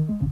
Mm-hmm.